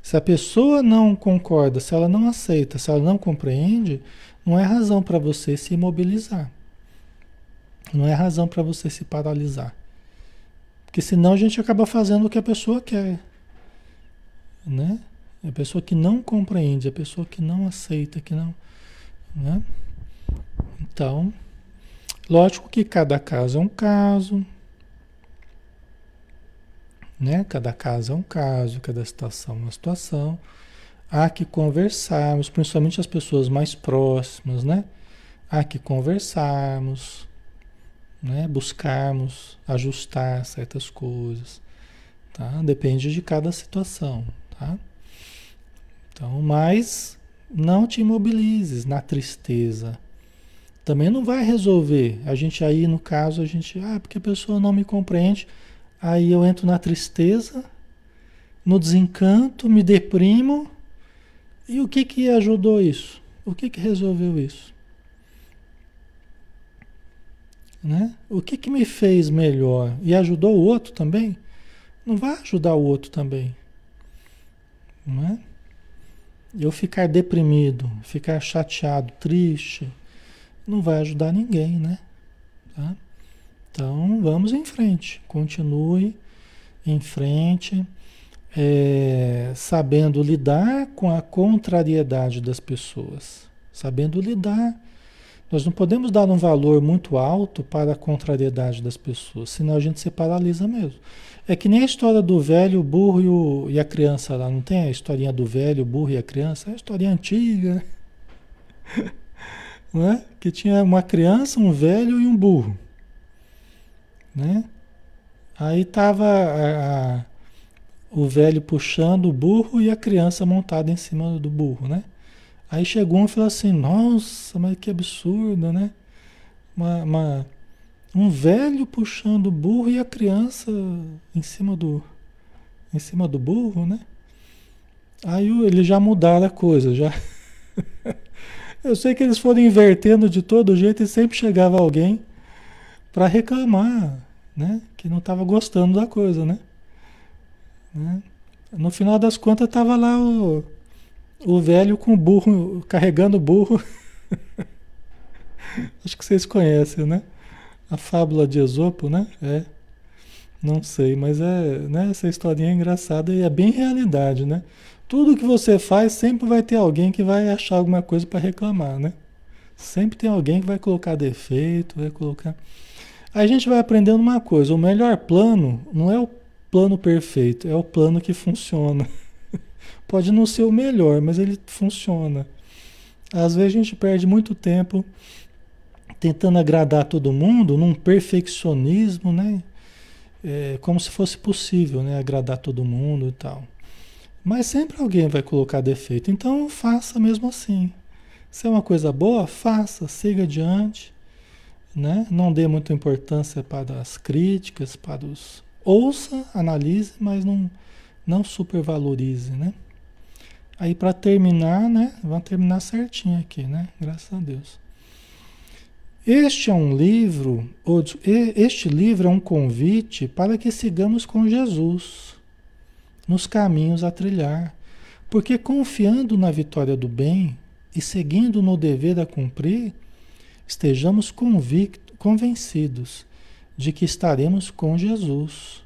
Se a pessoa não concorda, se ela não aceita, se ela não compreende, não é razão para você se imobilizar. Não é razão para você se paralisar. Porque senão a gente acaba fazendo o que a pessoa quer. Né? A pessoa que não compreende, a pessoa que não aceita, que não. Né? Então, lógico que cada caso é um caso. Né? Cada caso é um caso, cada situação é uma situação. Há que conversarmos, principalmente as pessoas mais próximas, né? Há que conversarmos, né? buscarmos ajustar certas coisas, tá? Depende de cada situação, tá? Então, mas não te imobilizes na tristeza. Também não vai resolver. A gente aí, no caso, a gente, ah, porque a pessoa não me compreende, aí eu entro na tristeza, no desencanto, me deprimo. E o que que ajudou isso? O que que resolveu isso? Né? O que, que me fez melhor? E ajudou o outro também? Não vai ajudar o outro também. É? Eu ficar deprimido, ficar chateado, triste, não vai ajudar ninguém, né? Tá? Então vamos em frente, continue em frente, é, sabendo lidar com a contrariedade das pessoas, sabendo lidar. Nós não podemos dar um valor muito alto para a contrariedade das pessoas, senão a gente se paralisa mesmo. É que nem a história do velho, o burro e, o, e a criança lá, não tem a historinha do velho, o burro e a criança? É uma historinha antiga, né? Que tinha uma criança, um velho e um burro, né? Aí tava a, a, o velho puxando o burro e a criança montada em cima do burro, né? Aí chegou um e falou assim, nossa, mas que absurdo, né? Uma, uma um velho puxando o burro e a criança em cima do em cima do burro, né? Aí eles já mudaram a coisa, já. Eu sei que eles foram invertendo de todo jeito e sempre chegava alguém para reclamar, né? Que não estava gostando da coisa, né? né? No final das contas tava lá o, o velho com o burro, carregando o burro. Acho que vocês conhecem, né? A fábula de Esopo, né? É. Não sei, mas é, né, essa historinha é engraçada e é bem realidade, né? Tudo que você faz sempre vai ter alguém que vai achar alguma coisa para reclamar, né? Sempre tem alguém que vai colocar defeito, vai colocar. A gente vai aprendendo uma coisa: o melhor plano não é o plano perfeito, é o plano que funciona. Pode não ser o melhor, mas ele funciona. Às vezes a gente perde muito tempo tentando agradar todo mundo, num perfeccionismo, né? É, como se fosse possível, né? Agradar todo mundo e tal. Mas sempre alguém vai colocar defeito. Então faça mesmo assim. Se é uma coisa boa, faça, siga adiante. Né? Não dê muita importância para as críticas, para os. Ouça, analise, mas não, não supervalorize, né? Aí para terminar, né? Vamos terminar certinho aqui, né? Graças a Deus. Este é um livro, este livro é um convite para que sigamos com Jesus nos caminhos a trilhar, porque confiando na vitória do bem e seguindo no dever a cumprir, estejamos convictos, convencidos de que estaremos com Jesus,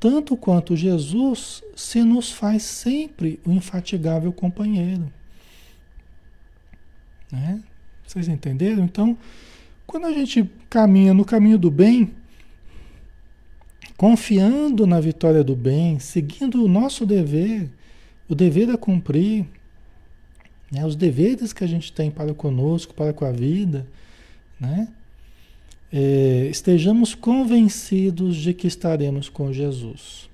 tanto quanto Jesus se nos faz sempre o infatigável companheiro. Né? Vocês entenderam? Então, quando a gente caminha no caminho do bem, confiando na vitória do bem, seguindo o nosso dever, o dever a cumprir, né, os deveres que a gente tem para conosco, para com a vida, né, é, estejamos convencidos de que estaremos com Jesus.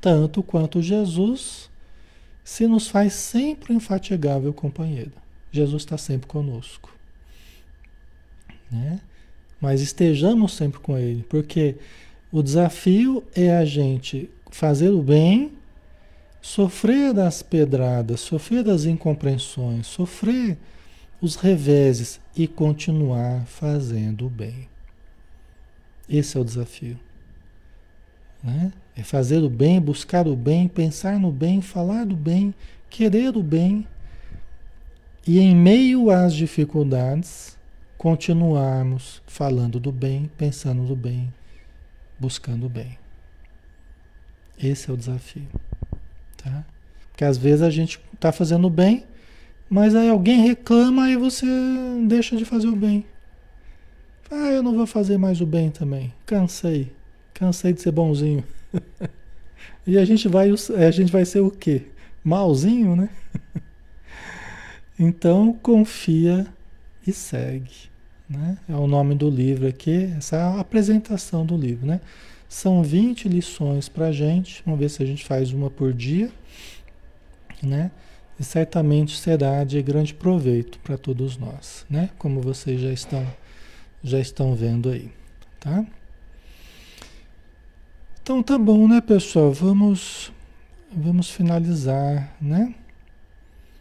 Tanto quanto Jesus se nos faz sempre um infatigável companheiro. Jesus está sempre conosco. Né? Mas estejamos sempre com Ele, porque o desafio é a gente fazer o bem, sofrer das pedradas, sofrer das incompreensões, sofrer os reveses e continuar fazendo o bem. Esse é o desafio. Né? É fazer o bem, buscar o bem, pensar no bem, falar do bem, querer o bem. E em meio às dificuldades, continuarmos falando do bem, pensando do bem, buscando o bem. Esse é o desafio, tá? Porque às vezes a gente está fazendo o bem, mas aí alguém reclama e você deixa de fazer o bem. Ah, eu não vou fazer mais o bem também. Cansei. Cansei de ser bonzinho. e a gente vai a gente vai ser o quê? Malzinho, né? então confia e segue. Né? É o nome do livro aqui, essa é a apresentação do livro. Né? São 20 lições para a gente, vamos ver se a gente faz uma por dia. Né? E certamente será de grande proveito para todos nós, né? Como vocês já estão já estão vendo aí, tá? Então tá bom, né, pessoal? Vamos vamos finalizar, né?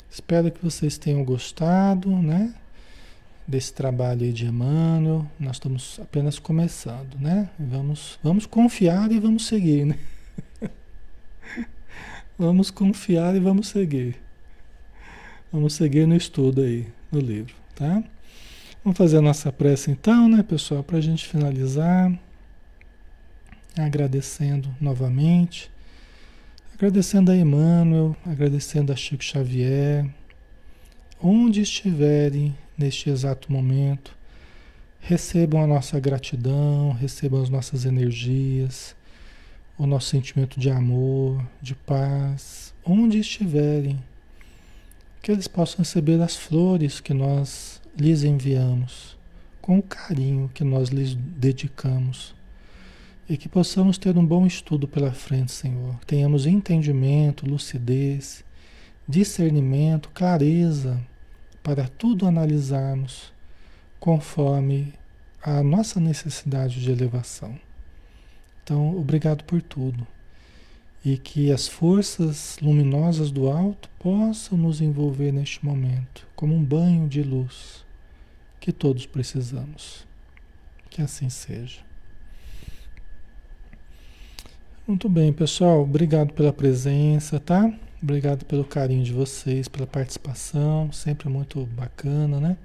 Espero que vocês tenham gostado, né? desse trabalho aí de Emmanuel. Nós estamos apenas começando, né? Vamos, vamos confiar e vamos seguir, né? vamos confiar e vamos seguir. Vamos seguir no estudo aí, no livro, tá? Vamos fazer a nossa prece então, né, pessoal, para a gente finalizar. Agradecendo novamente. Agradecendo a Emmanuel, agradecendo a Chico Xavier. Onde estiverem neste exato momento, recebam a nossa gratidão, recebam as nossas energias, o nosso sentimento de amor, de paz, onde estiverem, que eles possam receber as flores que nós lhes enviamos, com o carinho que nós lhes dedicamos. E que possamos ter um bom estudo pela frente, Senhor. Tenhamos entendimento, lucidez, discernimento, clareza para tudo analisarmos conforme a nossa necessidade de elevação. Então, obrigado por tudo. E que as forças luminosas do alto possam nos envolver neste momento, como um banho de luz que todos precisamos. Que assim seja. Muito bem, pessoal. Obrigado pela presença, tá? Obrigado pelo carinho de vocês, pela participação, sempre muito bacana, né?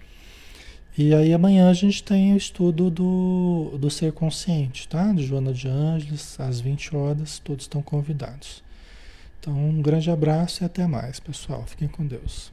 E aí amanhã a gente tem o estudo do, do ser consciente, tá? De Joana de Ângeles, às 20 horas, todos estão convidados. Então, um grande abraço e até mais, pessoal. Fiquem com Deus.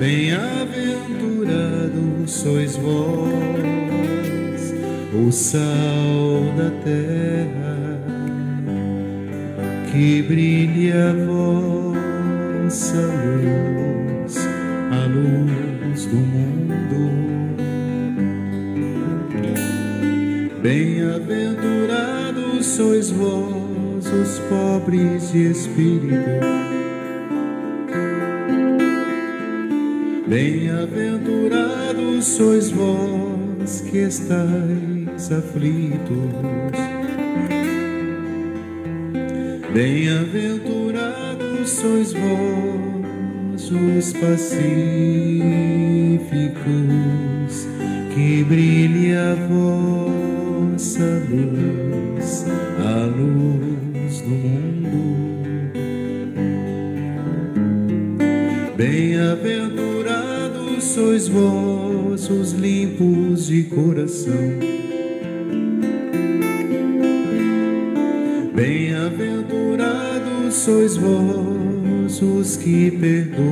bem-aventurado sois vós, o sal da terra, que brilhe a vossa luz, a luz do mundo. Bem-aventurados sois vós, os pobres de espírito Bem-aventurados sois vós que estáis aflitos. Bem-aventurados sois vós os pacíficos, que brilhe a vossa luz, sois vós os limpos de coração. Bem-aventurados sois vós os que perdoam.